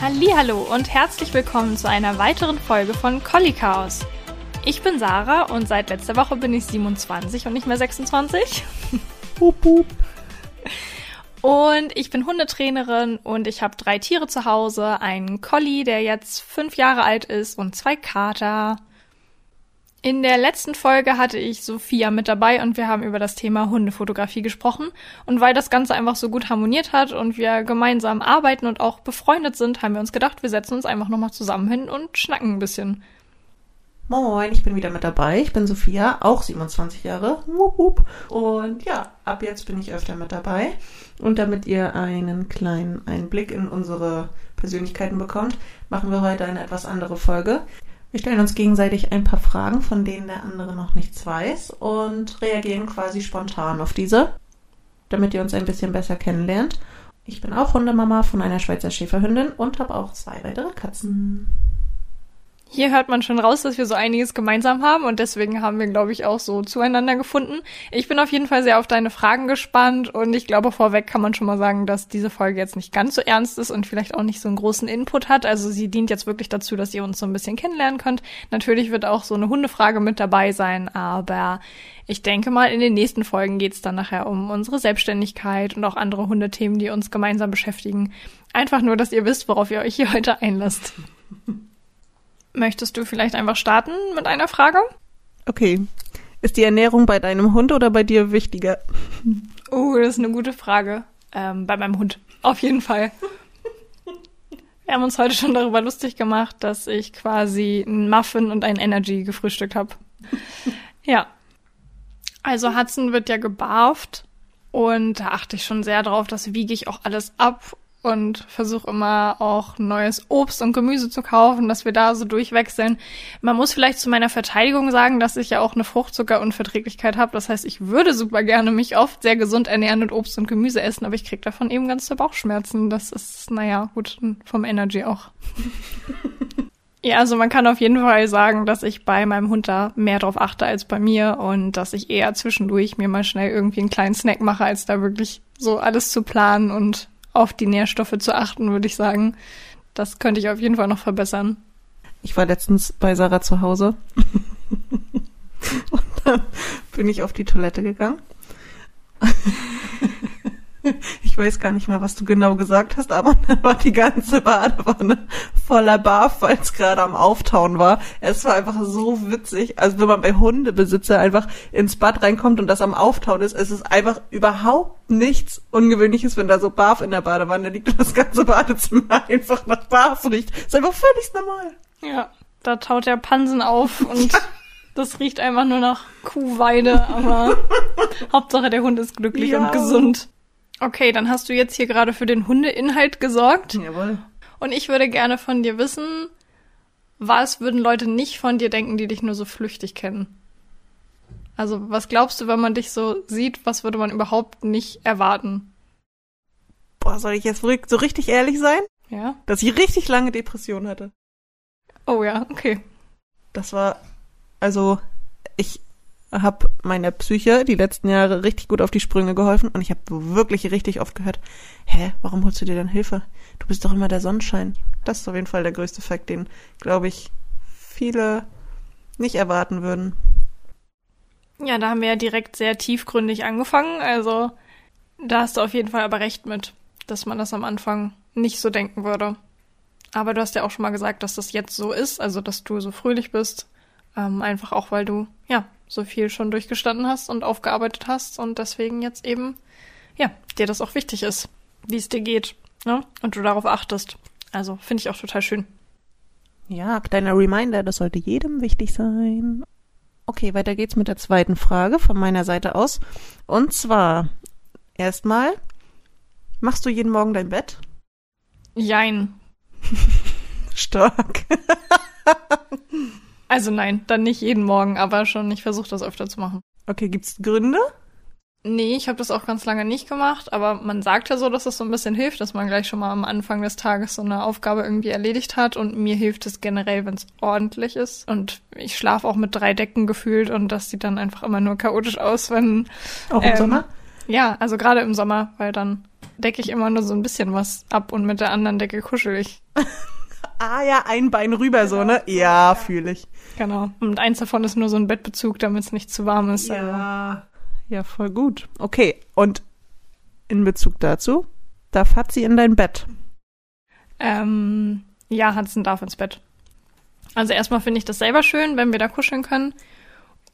Hallo und herzlich willkommen zu einer weiteren Folge von Collie Chaos. Ich bin Sarah und seit letzter Woche bin ich 27 und nicht mehr 26. Hup, hup. Und ich bin Hundetrainerin und ich habe drei Tiere zu Hause. Einen Collie, der jetzt fünf Jahre alt ist und zwei Kater. In der letzten Folge hatte ich Sophia mit dabei und wir haben über das Thema Hundefotografie gesprochen. Und weil das Ganze einfach so gut harmoniert hat und wir gemeinsam arbeiten und auch befreundet sind, haben wir uns gedacht, wir setzen uns einfach nochmal zusammen hin und schnacken ein bisschen. Moin, ich bin wieder mit dabei. Ich bin Sophia, auch 27 Jahre. Und ja, ab jetzt bin ich öfter mit dabei. Und damit ihr einen kleinen Einblick in unsere Persönlichkeiten bekommt, machen wir heute eine etwas andere Folge. Wir stellen uns gegenseitig ein paar Fragen, von denen der andere noch nichts weiß und reagieren quasi spontan auf diese, damit ihr uns ein bisschen besser kennenlernt. Ich bin auch Hundemama von einer Schweizer Schäferhündin und habe auch zwei weitere Katzen. Hier hört man schon raus, dass wir so einiges gemeinsam haben und deswegen haben wir, glaube ich, auch so zueinander gefunden. Ich bin auf jeden Fall sehr auf deine Fragen gespannt und ich glaube, vorweg kann man schon mal sagen, dass diese Folge jetzt nicht ganz so ernst ist und vielleicht auch nicht so einen großen Input hat. Also sie dient jetzt wirklich dazu, dass ihr uns so ein bisschen kennenlernen könnt. Natürlich wird auch so eine Hundefrage mit dabei sein, aber ich denke mal, in den nächsten Folgen geht es dann nachher um unsere Selbstständigkeit und auch andere Hundethemen, die uns gemeinsam beschäftigen. Einfach nur, dass ihr wisst, worauf ihr euch hier heute einlasst. Möchtest du vielleicht einfach starten mit einer Frage? Okay. Ist die Ernährung bei deinem Hund oder bei dir wichtiger? Oh, das ist eine gute Frage. Ähm, bei meinem Hund. Auf jeden Fall. Wir haben uns heute schon darüber lustig gemacht, dass ich quasi einen Muffin und ein Energy gefrühstückt habe. ja. Also Hudson wird ja gebarft und da achte ich schon sehr drauf, das wiege ich auch alles ab und versuche immer auch neues Obst und Gemüse zu kaufen, dass wir da so durchwechseln. Man muss vielleicht zu meiner Verteidigung sagen, dass ich ja auch eine Fruchtzuckerunverträglichkeit habe. Das heißt, ich würde super gerne mich oft sehr gesund ernähren und Obst und Gemüse essen, aber ich krieg davon eben ganz ganze Bauchschmerzen. Das ist, naja, gut, vom Energy auch. Ja, also man kann auf jeden Fall sagen, dass ich bei meinem Hund da mehr drauf achte als bei mir und dass ich eher zwischendurch mir mal schnell irgendwie einen kleinen Snack mache, als da wirklich so alles zu planen und auf die Nährstoffe zu achten, würde ich sagen. Das könnte ich auf jeden Fall noch verbessern. Ich war letztens bei Sarah zu Hause und dann bin ich auf die Toilette gegangen. Ich weiß gar nicht mehr, was du genau gesagt hast, aber dann war die ganze Badewanne voller Barf, weil es gerade am Auftauen war. Es war einfach so witzig. Also wenn man bei Hundebesitzer einfach ins Bad reinkommt und das am Auftauen ist, es ist einfach überhaupt nichts Ungewöhnliches, wenn da so Barf in der Badewanne liegt und das ganze Badezimmer einfach nach Barf riecht. Ist einfach völlig normal. Ja, da taut der Pansen auf und das riecht einfach nur nach Kuhweide, aber Hauptsache der Hund ist glücklich ja. und gesund. Okay, dann hast du jetzt hier gerade für den Hundeinhalt gesorgt. Jawohl. Und ich würde gerne von dir wissen, was würden Leute nicht von dir denken, die dich nur so flüchtig kennen? Also, was glaubst du, wenn man dich so sieht, was würde man überhaupt nicht erwarten? Boah, soll ich jetzt so richtig ehrlich sein? Ja. Dass ich richtig lange Depression hatte. Oh ja, okay. Das war, also, ich habe meiner Psyche die letzten Jahre richtig gut auf die Sprünge geholfen und ich habe wirklich richtig oft gehört, hä, warum holst du dir dann Hilfe? Du bist doch immer der Sonnenschein. Das ist auf jeden Fall der größte Fakt, den, glaube ich, viele nicht erwarten würden. Ja, da haben wir ja direkt sehr tiefgründig angefangen. Also da hast du auf jeden Fall aber recht mit, dass man das am Anfang nicht so denken würde. Aber du hast ja auch schon mal gesagt, dass das jetzt so ist, also dass du so fröhlich bist. Ähm, einfach auch, weil du, ja, so viel schon durchgestanden hast und aufgearbeitet hast und deswegen jetzt eben, ja, dir das auch wichtig ist, wie es dir geht, ne? Und du darauf achtest. Also finde ich auch total schön. Ja, kleiner Reminder, das sollte jedem wichtig sein. Okay, weiter geht's mit der zweiten Frage von meiner Seite aus. Und zwar, erstmal, machst du jeden Morgen dein Bett? Jein. Stark. Also nein, dann nicht jeden Morgen, aber schon, ich versuche das öfter zu machen. Okay, gibt's Gründe? Nee, ich habe das auch ganz lange nicht gemacht, aber man sagt ja so, dass das so ein bisschen hilft, dass man gleich schon mal am Anfang des Tages so eine Aufgabe irgendwie erledigt hat und mir hilft es generell, wenn es ordentlich ist und ich schlafe auch mit drei Decken gefühlt und das sieht dann einfach immer nur chaotisch aus, wenn auch im ähm, Sommer? Ja, also gerade im Sommer, weil dann decke ich immer nur so ein bisschen was ab und mit der anderen Decke kuschel ich. ah ja, ein Bein rüber so, ne? Ja, fühle ich. Genau. Und eins davon ist nur so ein Bettbezug, damit es nicht zu warm ist. Ja. Ja, voll gut. Okay, und in Bezug dazu, darf Hatzi in dein Bett? Ähm, ja, Hudson darf ins Bett. Also erstmal finde ich das selber schön, wenn wir da kuscheln können.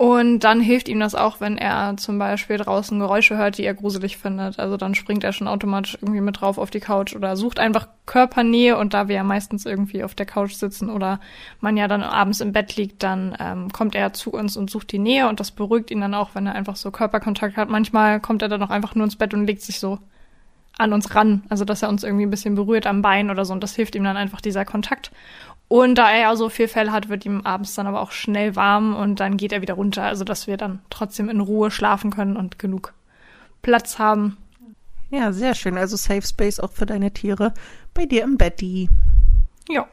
Und dann hilft ihm das auch, wenn er zum Beispiel draußen Geräusche hört, die er gruselig findet. Also dann springt er schon automatisch irgendwie mit drauf auf die Couch oder sucht einfach Körpernähe. Und da wir ja meistens irgendwie auf der Couch sitzen oder man ja dann abends im Bett liegt, dann ähm, kommt er zu uns und sucht die Nähe. Und das beruhigt ihn dann auch, wenn er einfach so Körperkontakt hat. Manchmal kommt er dann auch einfach nur ins Bett und legt sich so an uns ran. Also dass er uns irgendwie ein bisschen berührt am Bein oder so. Und das hilft ihm dann einfach dieser Kontakt. Und da er ja so viel Fell hat, wird ihm abends dann aber auch schnell warm und dann geht er wieder runter. Also dass wir dann trotzdem in Ruhe schlafen können und genug Platz haben. Ja, sehr schön. Also Safe Space auch für deine Tiere bei dir im Betty. Ja.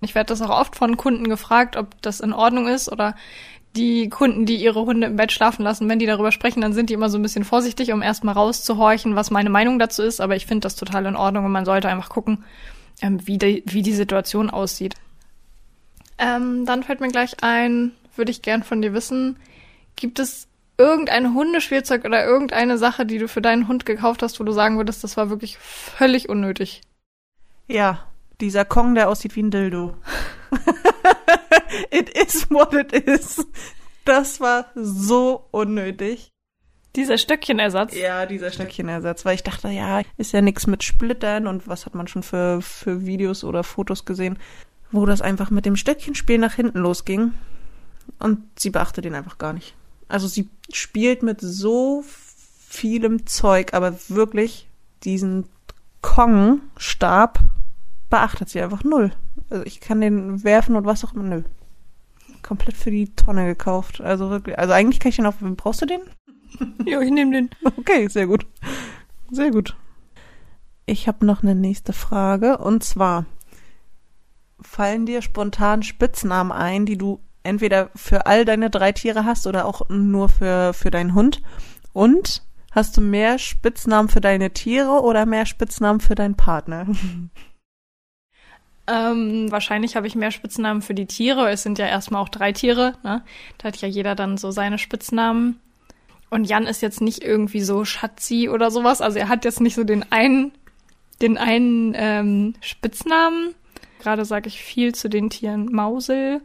Ich werde das auch oft von Kunden gefragt, ob das in Ordnung ist oder die Kunden, die ihre Hunde im Bett schlafen lassen, wenn die darüber sprechen, dann sind die immer so ein bisschen vorsichtig, um erstmal rauszuhorchen, was meine Meinung dazu ist. Aber ich finde das total in Ordnung und man sollte einfach gucken, ähm, wie, die, wie die Situation aussieht. Ähm, dann fällt mir gleich ein, würde ich gern von dir wissen, gibt es irgendein Hundespielzeug oder irgendeine Sache, die du für deinen Hund gekauft hast, wo du sagen würdest, das war wirklich völlig unnötig? Ja, dieser Kong, der aussieht wie ein Dildo. it is what it is. Das war so unnötig. Dieser Stöckchenersatz? Ja, dieser Stöckchenersatz, weil ich dachte, ja, ist ja nichts mit Splittern und was hat man schon für, für Videos oder Fotos gesehen, wo das einfach mit dem Stöckchenspiel nach hinten losging. Und sie beachtet ihn einfach gar nicht. Also sie spielt mit so vielem Zeug, aber wirklich diesen Kong-Stab beachtet sie einfach null. Also ich kann den werfen und was auch immer. Nö. Komplett für die Tonne gekauft. Also wirklich. Also eigentlich kann ich den auf. Brauchst du den? ja, ich nehme den. Okay, sehr gut. Sehr gut. Ich habe noch eine nächste Frage. Und zwar, fallen dir spontan Spitznamen ein, die du entweder für all deine drei Tiere hast oder auch nur für, für deinen Hund? Und hast du mehr Spitznamen für deine Tiere oder mehr Spitznamen für deinen Partner? Ähm, wahrscheinlich habe ich mehr Spitznamen für die Tiere. Es sind ja erstmal auch drei Tiere. Ne? Da hat ja jeder dann so seine Spitznamen. Und Jan ist jetzt nicht irgendwie so Schatzi oder sowas. Also er hat jetzt nicht so den einen, den einen ähm, Spitznamen. Gerade sage ich viel zu den Tieren Mausel.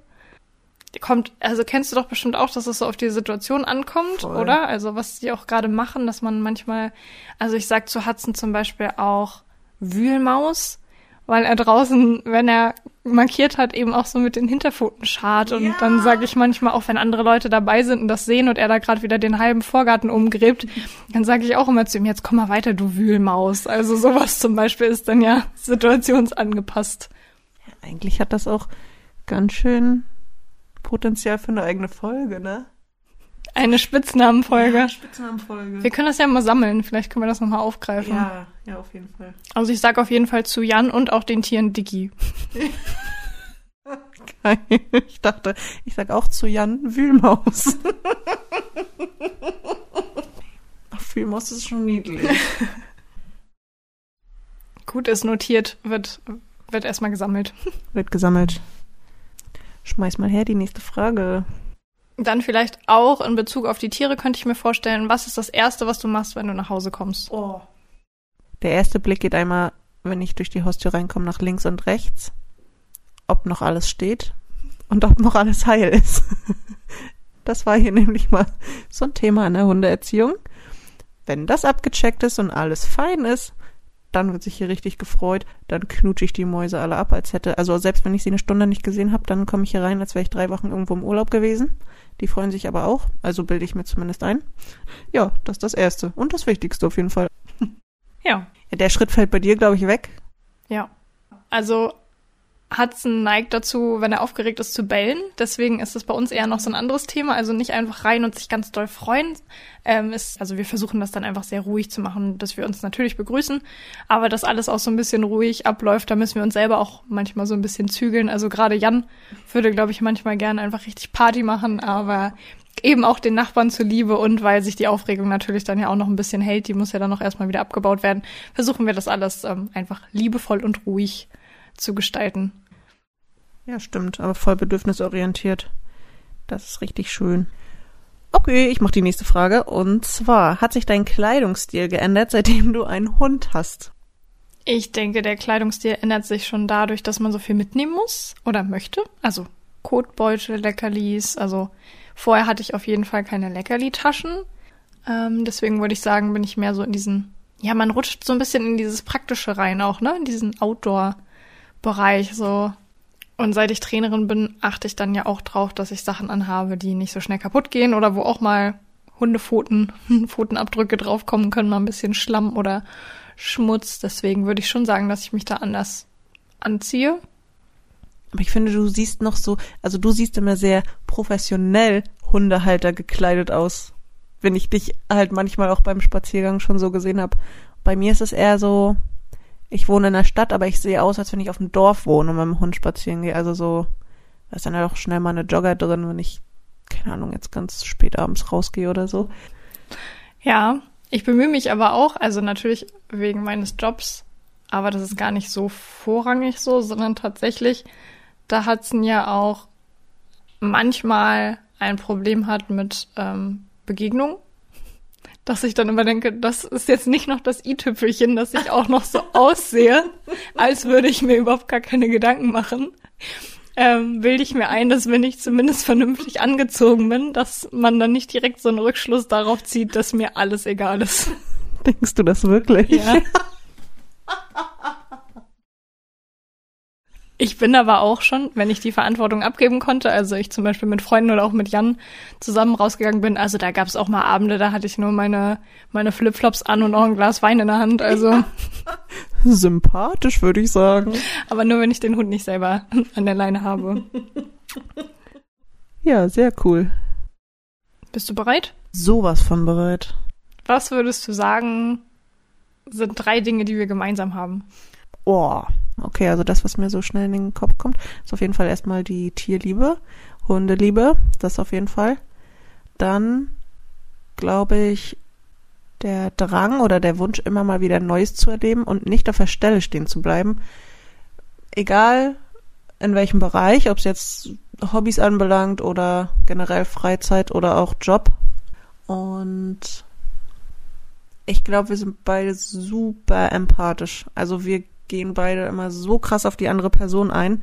Kommt, also kennst du doch bestimmt auch, dass es so auf die Situation ankommt, Voll. oder? Also was die auch gerade machen, dass man manchmal, also ich sag zu Hudson zum Beispiel auch Wühlmaus weil er draußen, wenn er markiert hat, eben auch so mit den Hinterpfoten schart. Und ja. dann sage ich manchmal, auch wenn andere Leute dabei sind und das sehen und er da gerade wieder den halben Vorgarten umgräbt, dann sage ich auch immer zu ihm, jetzt komm mal weiter, du Wühlmaus. Also sowas zum Beispiel ist dann ja situationsangepasst. Ja, eigentlich hat das auch ganz schön Potenzial für eine eigene Folge, ne? Eine Spitznamenfolge. Ja, Spitznamenfolge. Wir können das ja mal sammeln. Vielleicht können wir das nochmal aufgreifen. Ja, ja, auf jeden Fall. Also ich sag auf jeden Fall zu Jan und auch den Tieren Dicky. Geil. Ich dachte, ich sag auch zu Jan Wühlmaus. Ach, Wühlmaus ist schon niedlich. Gut, ist notiert, wird, wird erstmal gesammelt. Wird gesammelt. Schmeiß mal her die nächste Frage. Dann vielleicht auch in Bezug auf die Tiere könnte ich mir vorstellen, was ist das Erste, was du machst, wenn du nach Hause kommst? Oh. Der erste Blick geht einmal, wenn ich durch die Haustür reinkomme, nach links und rechts, ob noch alles steht und ob noch alles heil ist. Das war hier nämlich mal so ein Thema in der Hundeerziehung. Wenn das abgecheckt ist und alles fein ist, dann wird sich hier richtig gefreut. Dann knutsche ich die Mäuse alle ab, als hätte, also selbst wenn ich sie eine Stunde nicht gesehen habe, dann komme ich hier rein, als wäre ich drei Wochen irgendwo im Urlaub gewesen. Die freuen sich aber auch, also bilde ich mir zumindest ein. Ja, das ist das Erste und das Wichtigste auf jeden Fall. Ja. ja der Schritt fällt bei dir, glaube ich, weg. Ja. Also Hudson neigt dazu, wenn er aufgeregt ist, zu bellen. Deswegen ist es bei uns eher noch so ein anderes Thema. Also nicht einfach rein und sich ganz doll freuen. Ähm, ist, also wir versuchen das dann einfach sehr ruhig zu machen, dass wir uns natürlich begrüßen, aber dass alles auch so ein bisschen ruhig abläuft. Da müssen wir uns selber auch manchmal so ein bisschen zügeln. Also gerade Jan würde, glaube ich, manchmal gerne einfach richtig Party machen, aber eben auch den Nachbarn zuliebe und weil sich die Aufregung natürlich dann ja auch noch ein bisschen hält, die muss ja dann noch erstmal wieder abgebaut werden, versuchen wir das alles ähm, einfach liebevoll und ruhig zu gestalten. Ja, stimmt, aber voll bedürfnisorientiert. Das ist richtig schön. Okay, ich mache die nächste Frage. Und zwar, hat sich dein Kleidungsstil geändert, seitdem du einen Hund hast? Ich denke, der Kleidungsstil ändert sich schon dadurch, dass man so viel mitnehmen muss oder möchte. Also Kotbeutel, Leckerlis. Also vorher hatte ich auf jeden Fall keine Leckerli-Taschen. Ähm, deswegen würde ich sagen, bin ich mehr so in diesen, ja, man rutscht so ein bisschen in dieses Praktische rein auch, ne? In diesen Outdoor-Bereich so. Und seit ich Trainerin bin, achte ich dann ja auch drauf, dass ich Sachen anhabe, die nicht so schnell kaputt gehen oder wo auch mal Hundepfoten, Pfotenabdrücke draufkommen können, mal ein bisschen Schlamm oder Schmutz. Deswegen würde ich schon sagen, dass ich mich da anders anziehe. Aber ich finde, du siehst noch so, also du siehst immer sehr professionell Hundehalter gekleidet aus. Wenn ich dich halt manchmal auch beim Spaziergang schon so gesehen habe. Bei mir ist es eher so, ich wohne in der Stadt, aber ich sehe aus, als wenn ich auf dem Dorf wohne und mit dem Hund spazieren gehe. Also so, da ist dann halt auch schnell mal eine Jogger drin, wenn ich, keine Ahnung, jetzt ganz spät abends rausgehe oder so. Ja, ich bemühe mich aber auch, also natürlich wegen meines Jobs, aber das ist gar nicht so vorrangig so, sondern tatsächlich, da Hudson ja auch manchmal ein Problem hat mit ähm, Begegnungen dass ich dann immer denke, das ist jetzt nicht noch das i-Tüpfelchen, dass ich auch noch so aussehe, als würde ich mir überhaupt gar keine Gedanken machen. Ähm, bilde ich mir ein, dass wenn ich zumindest vernünftig angezogen bin, dass man dann nicht direkt so einen Rückschluss darauf zieht, dass mir alles egal ist. Denkst du das wirklich? Ja. Ich bin aber auch schon, wenn ich die Verantwortung abgeben konnte, also ich zum Beispiel mit Freunden oder auch mit Jan zusammen rausgegangen bin, also da gab es auch mal Abende, da hatte ich nur meine, meine Flipflops an und auch ein Glas Wein in der Hand, also. Sympathisch, würde ich sagen. Aber nur, wenn ich den Hund nicht selber an der Leine habe. Ja, sehr cool. Bist du bereit? Sowas von bereit. Was würdest du sagen, sind drei Dinge, die wir gemeinsam haben? Oh, okay, also das, was mir so schnell in den Kopf kommt, ist auf jeden Fall erstmal die Tierliebe, Hundeliebe, das auf jeden Fall. Dann glaube ich der Drang oder der Wunsch, immer mal wieder Neues zu erleben und nicht auf der Stelle stehen zu bleiben. Egal in welchem Bereich, ob es jetzt Hobbys anbelangt oder generell Freizeit oder auch Job. Und ich glaube, wir sind beide super empathisch. Also wir gehen beide immer so krass auf die andere Person ein.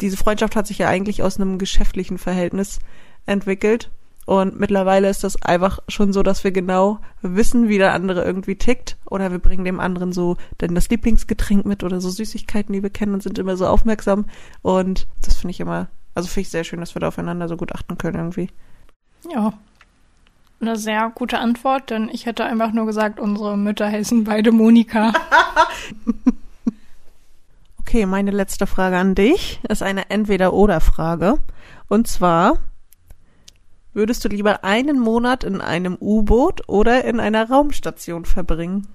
Diese Freundschaft hat sich ja eigentlich aus einem geschäftlichen Verhältnis entwickelt. Und mittlerweile ist das einfach schon so, dass wir genau wissen, wie der andere irgendwie tickt. Oder wir bringen dem anderen so denn das Lieblingsgetränk mit oder so Süßigkeiten, die wir kennen und sind immer so aufmerksam. Und das finde ich immer, also finde ich sehr schön, dass wir da aufeinander so gut achten können irgendwie. Ja. Eine sehr gute Antwort, denn ich hätte einfach nur gesagt, unsere Mütter heißen beide Monika. Okay, meine letzte Frage an dich ist eine Entweder-Oder-Frage. Und zwar, würdest du lieber einen Monat in einem U-Boot oder in einer Raumstation verbringen?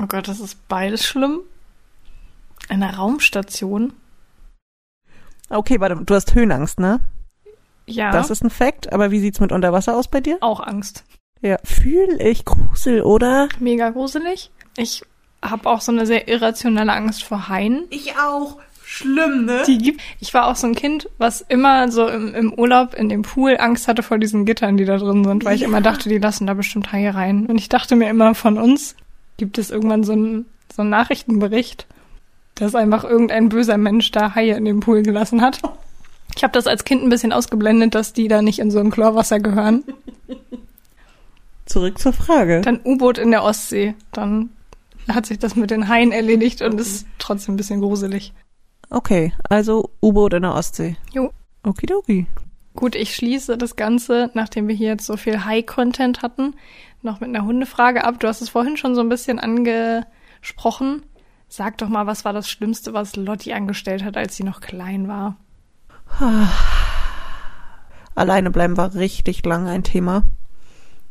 Oh Gott, das ist beides schlimm. Eine Raumstation? Okay, warte, du hast Höhenangst, ne? Ja. Das ist ein Fakt, aber wie sieht's mit Unterwasser aus bei dir? Auch Angst. Ja, fühl ich Grusel, oder? Mega gruselig. Ich habe auch so eine sehr irrationale Angst vor Haien. Ich auch. Schlimm, ne? Die gibt. Ich war auch so ein Kind, was immer so im, im Urlaub in dem Pool Angst hatte vor diesen Gittern, die da drin sind, weil ja. ich immer dachte, die lassen da bestimmt Haie rein. Und ich dachte mir immer, von uns gibt es irgendwann so einen so einen Nachrichtenbericht, dass einfach irgendein böser Mensch da Haie in dem Pool gelassen hat. Ich habe das als Kind ein bisschen ausgeblendet, dass die da nicht in so ein Chlorwasser gehören. Zurück zur Frage. Dann U-Boot in der Ostsee. Dann hat sich das mit den Haien erledigt und ist trotzdem ein bisschen gruselig. Okay, also U-Boot in der Ostsee. Jo. Okidoki. Gut, ich schließe das Ganze, nachdem wir hier jetzt so viel High-Content hatten, noch mit einer Hundefrage ab. Du hast es vorhin schon so ein bisschen angesprochen. Sag doch mal, was war das Schlimmste, was Lotti angestellt hat, als sie noch klein war? Alleine bleiben war richtig lang ein Thema.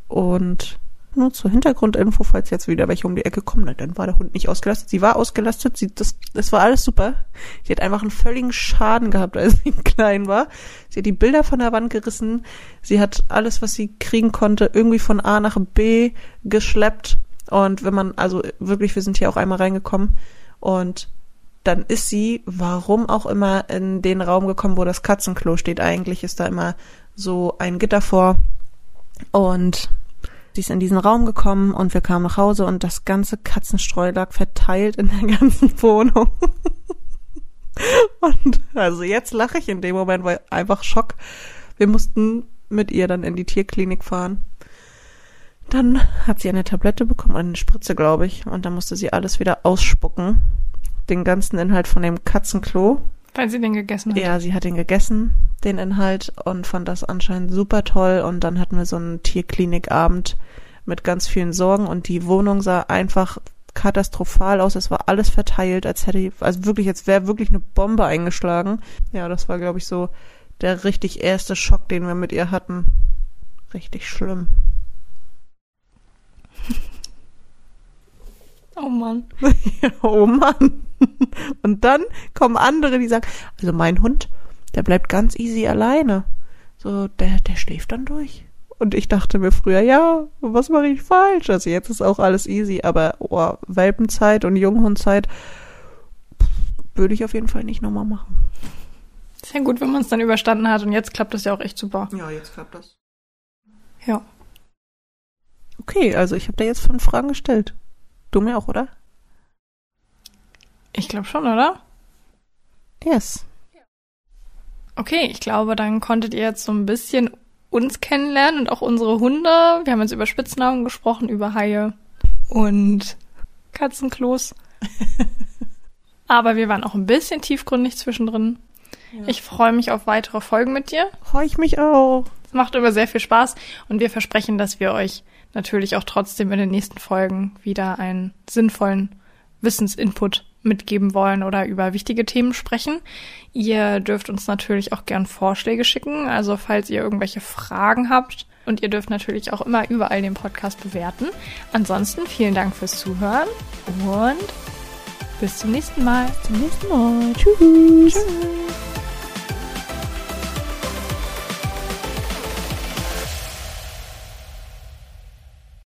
Und nur zur Hintergrundinfo, falls jetzt wieder welche um die Ecke kommen, dann war der Hund nicht ausgelastet. Sie war ausgelastet, sie, das, das war alles super. Sie hat einfach einen völligen Schaden gehabt, als sie klein war. Sie hat die Bilder von der Wand gerissen. Sie hat alles, was sie kriegen konnte, irgendwie von A nach B geschleppt. Und wenn man, also wirklich, wir sind hier auch einmal reingekommen und dann ist sie, warum auch immer, in den Raum gekommen, wo das Katzenklo steht. Eigentlich ist da immer so ein Gitter vor. Und Sie ist in diesen Raum gekommen und wir kamen nach Hause und das ganze Katzenstreu lag verteilt in der ganzen Wohnung. und also jetzt lache ich in dem Moment, weil einfach Schock. Wir mussten mit ihr dann in die Tierklinik fahren. Dann hat sie eine Tablette bekommen, eine Spritze, glaube ich, und dann musste sie alles wieder ausspucken. Den ganzen Inhalt von dem Katzenklo. Weil sie den gegessen hat. Ja, sie hat den gegessen, den Inhalt, und fand das anscheinend super toll. Und dann hatten wir so einen Tierklinikabend mit ganz vielen Sorgen und die Wohnung sah einfach katastrophal aus. Es war alles verteilt, als hätte, also wirklich, als wäre wirklich eine Bombe eingeschlagen. Ja, das war, glaube ich, so der richtig erste Schock, den wir mit ihr hatten. Richtig schlimm. Oh Mann. oh Mann. Und dann kommen andere, die sagen, also mein Hund, der bleibt ganz easy alleine. So, der, der schläft dann durch. Und ich dachte mir früher, ja, was mache ich falsch? Also jetzt ist auch alles easy, aber oh, Welpenzeit und Junghundzeit würde ich auf jeden Fall nicht nochmal machen. Sehr gut, wenn man es dann überstanden hat und jetzt klappt das ja auch echt super. Ja, jetzt klappt das. Ja. Okay, also ich habe da jetzt fünf Fragen gestellt. Du mir auch, oder? Ich glaube schon, oder? Yes. Okay, ich glaube, dann konntet ihr jetzt so ein bisschen uns kennenlernen und auch unsere Hunde. Wir haben jetzt über Spitznamen gesprochen, über Haie und Katzenklos. Aber wir waren auch ein bisschen tiefgründig zwischendrin. Ja. Ich freue mich auf weitere Folgen mit dir. Freue ich mich auch. Es macht immer sehr viel Spaß und wir versprechen, dass wir euch natürlich auch trotzdem in den nächsten Folgen wieder einen sinnvollen Wissensinput mitgeben wollen oder über wichtige Themen sprechen. Ihr dürft uns natürlich auch gern Vorschläge schicken, also falls ihr irgendwelche Fragen habt. Und ihr dürft natürlich auch immer überall den Podcast bewerten. Ansonsten vielen Dank fürs Zuhören und bis zum nächsten Mal. Bis zum nächsten Mal. Tschüss. Tschüss.